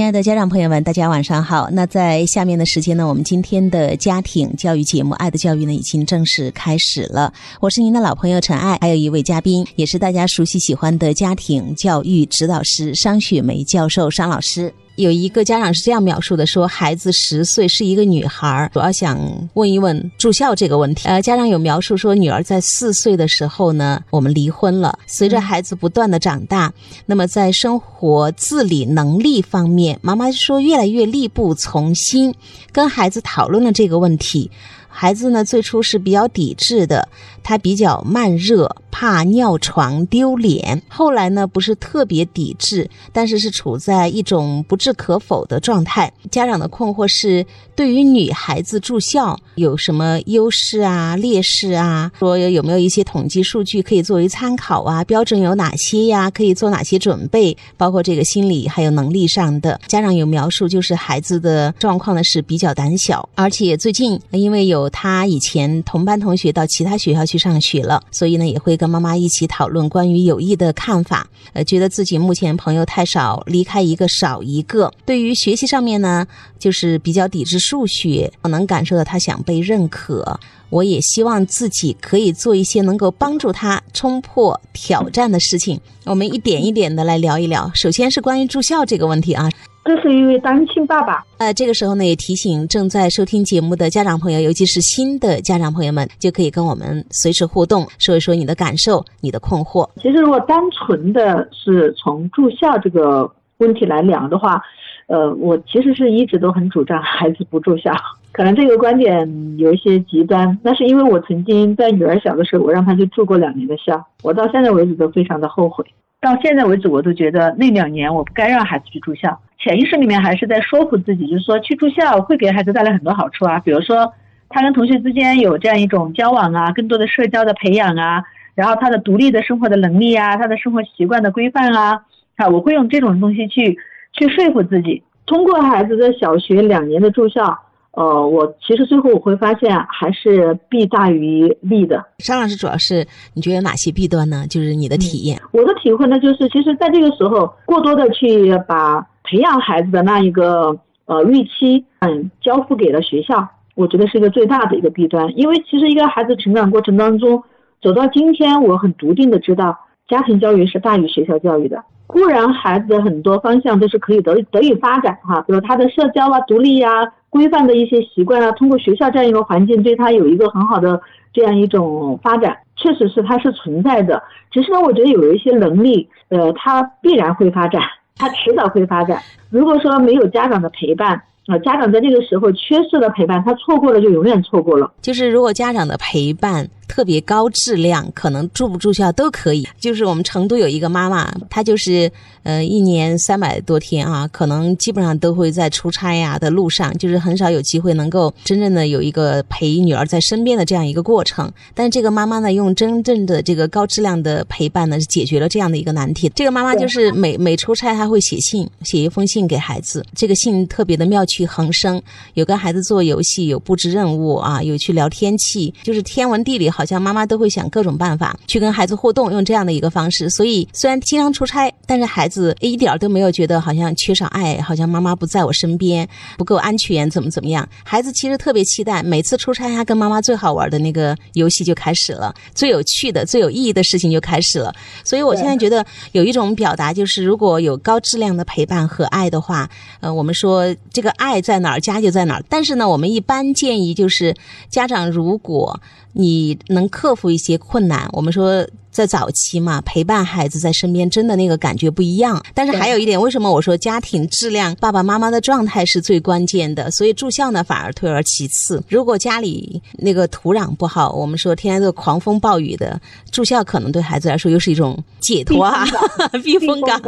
亲爱的家长朋友们，大家晚上好。那在下面的时间呢，我们今天的家庭教育节目《爱的教育》呢，已经正式开始了。我是您的老朋友陈爱，还有一位嘉宾，也是大家熟悉喜欢的家庭教育指导师商雪梅教授商老师。有一个家长是这样描述的：说孩子十岁是一个女孩，主要想问一问住校这个问题。呃，家长有描述说，女儿在四岁的时候呢，我们离婚了。随着孩子不断的长大，那么在生活自理能力方面，妈妈说越来越力不从心。跟孩子讨论了这个问题。孩子呢，最初是比较抵制的，他比较慢热，怕尿床丢脸。后来呢，不是特别抵制，但是是处在一种不置可否的状态。家长的困惑是，对于女孩子住校有什么优势啊、劣势啊？说有没有一些统计数据可以作为参考啊？标准有哪些呀？可以做哪些准备？包括这个心理还有能力上的。家长有描述，就是孩子的状况呢是比较胆小，而且最近因为有。有他以前同班同学到其他学校去上学了，所以呢也会跟妈妈一起讨论关于友谊的看法。呃，觉得自己目前朋友太少，离开一个少一个。对于学习上面呢，就是比较抵制数学。我能感受到他想被认可，我也希望自己可以做一些能够帮助他冲破挑战的事情。我们一点一点的来聊一聊。首先是关于住校这个问题啊。这是一位单亲爸爸。呃，这个时候呢，也提醒正在收听节目的家长朋友，尤其是新的家长朋友们，就可以跟我们随时互动，说一说你的感受、你的困惑。其实，如果单纯的是从住校这个问题来量的话，呃，我其实是一直都很主张孩子不住校。可能这个观点有一些极端，那是因为我曾经在女儿小的时候，我让她去住过两年的校，我到现在为止都非常的后悔。到现在为止，我都觉得那两年我不该让孩子去住校。潜意识里面还是在说服自己，就是说去住校会给孩子带来很多好处啊，比如说他跟同学之间有这样一种交往啊，更多的社交的培养啊，然后他的独立的生活的能力啊，他的生活习惯的规范啊，啊，我会用这种东西去去说服自己。通过孩子的小学两年的住校，呃，我其实最后我会发现还是弊大于利的。商老师主要是你觉得有哪些弊端呢？就是你的体验。我的体会呢，就是其实在这个时候过多的去把。培养孩子的那一个呃预期，嗯，交付给了学校，我觉得是一个最大的一个弊端。因为其实一个孩子成长过程当中走到今天，我很笃定的知道，家庭教育是大于学校教育的。固然孩子的很多方向都是可以得得以发展哈，比如他的社交啊、独立呀、规范的一些习惯啊，通过学校这样一个环境，对他有一个很好的这样一种发展，确实是它是存在的。只是呢，我觉得有一些能力，呃，他必然会发展。他迟早会发展。如果说没有家长的陪伴，啊，家长在这个时候缺失了陪伴，他错过了就永远错过了。就是如果家长的陪伴。特别高质量，可能住不住校都可以。就是我们成都有一个妈妈，她就是呃一年三百多天啊，可能基本上都会在出差呀的路上，就是很少有机会能够真正的有一个陪女儿在身边的这样一个过程。但是这个妈妈呢，用真正的这个高质量的陪伴呢，解决了这样的一个难题。这个妈妈就是每每出差，她会写信，写一封信给孩子。这个信特别的妙趣横生，有跟孩子做游戏，有布置任务啊，有去聊天气，就是天文地理。好好像妈妈都会想各种办法去跟孩子互动，用这样的一个方式。所以虽然经常出差，但是孩子一点都没有觉得好像缺少爱，好像妈妈不在我身边，不够安全，怎么怎么样？孩子其实特别期待每次出差，他跟妈妈最好玩的那个游戏就开始了，最有趣的、最有意义的事情就开始了。所以我现在觉得有一种表达，就是如果有高质量的陪伴和爱的话，呃，我们说这个爱在哪儿，家就在哪儿。但是呢，我们一般建议就是家长如果你能克服一些困难，我们说。在早期嘛，陪伴孩子在身边，真的那个感觉不一样。但是还有一点，为什么我说家庭质量，爸爸妈妈的状态是最关键的？所以住校呢，反而退而其次。如果家里那个土壤不好，我们说天天都狂风暴雨的，住校可能对孩子来说又是一种解脱啊，避风港。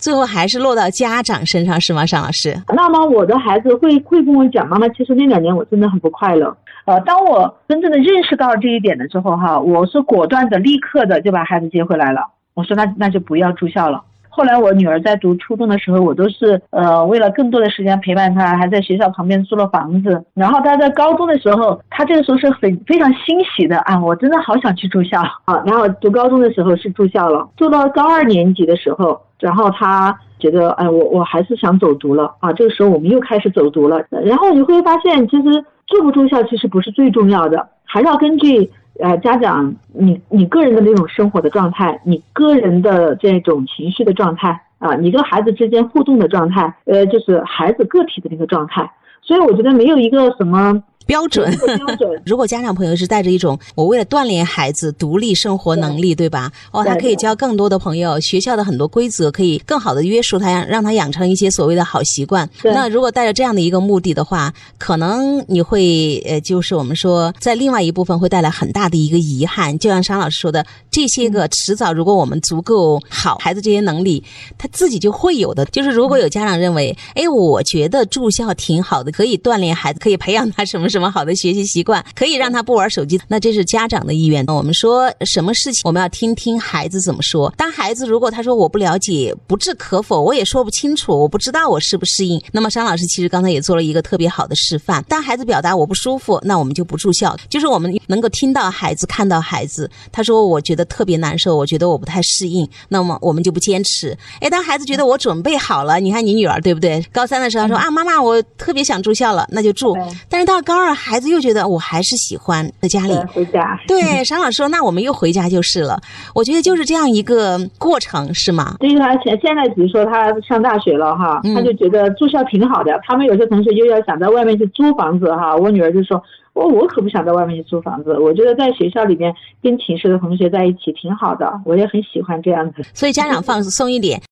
最后还是落到家长身上，是吗，尚老师？那么我的孩子会会跟我讲，妈妈，其实那两年我真的很不快乐。呃，当我真正的认识到这一点了之后，哈，我是果断的、立刻的就把孩子接回来了。我说那那就不要住校了。后来我女儿在读初中的时候，我都是呃为了更多的时间陪伴她，还在学校旁边租了房子。然后她在高中的时候，她这个时候是很非常欣喜的啊，我真的好想去住校啊。然后读高中的时候是住校了，住到高二年级的时候。然后她觉得，哎，我我还是想走读了啊。这个时候我们又开始走读了。然后你会发现，其实住不住校其实不是最重要的，还是要根据呃家长你你个人的那种生活的状态，你个人的这种情绪的状态啊，你跟孩子之间互动的状态，呃，就是孩子个体的那个状态。所以我觉得没有一个什么。标准，标准。如果家长朋友是带着一种我为了锻炼孩子独立生活能力，对吧？哦，他可以交更多的朋友，学校的很多规则可以更好的约束他，让让他养成一些所谓的好习惯。那如果带着这样的一个目的的话，可能你会呃，就是我们说在另外一部分会带来很大的一个遗憾。就像沙老师说的，这些个迟早如果我们足够好，孩子这些能力他自己就会有的。就是如果有家长认为，哎，我觉得住校挺好的，可以锻炼孩子，可以培养他什么。什么好的学习习惯可以让他不玩手机？那这是家长的意愿。我们说什么事情，我们要听听孩子怎么说。当孩子如果他说我不了解，不置可否，我也说不清楚，我不知道我适不适应。那么商老师其实刚才也做了一个特别好的示范。当孩子表达我不舒服，那我们就不住校。就是我们能够听到孩子，看到孩子，他说我觉得特别难受，我觉得我不太适应，那么我们就不坚持。哎，当孩子觉得我准备好了，你看你女儿对不对？高三的时候说啊，妈妈我特别想住校了，那就住。但是到高。孩子又觉得我还是喜欢在家里回家。对，沈老师说，那我们又回家就是了。我觉得就是这样一个过程，是吗？对于他现现在，比如说他上大学了哈，他就觉得住校挺好的。他们有些同学又要想在外面去租房子哈，我女儿就说，我我可不想在外面去租房子。我觉得在学校里面跟寝室的同学在一起挺好的，我也很喜欢这样子。所以家长放松一点。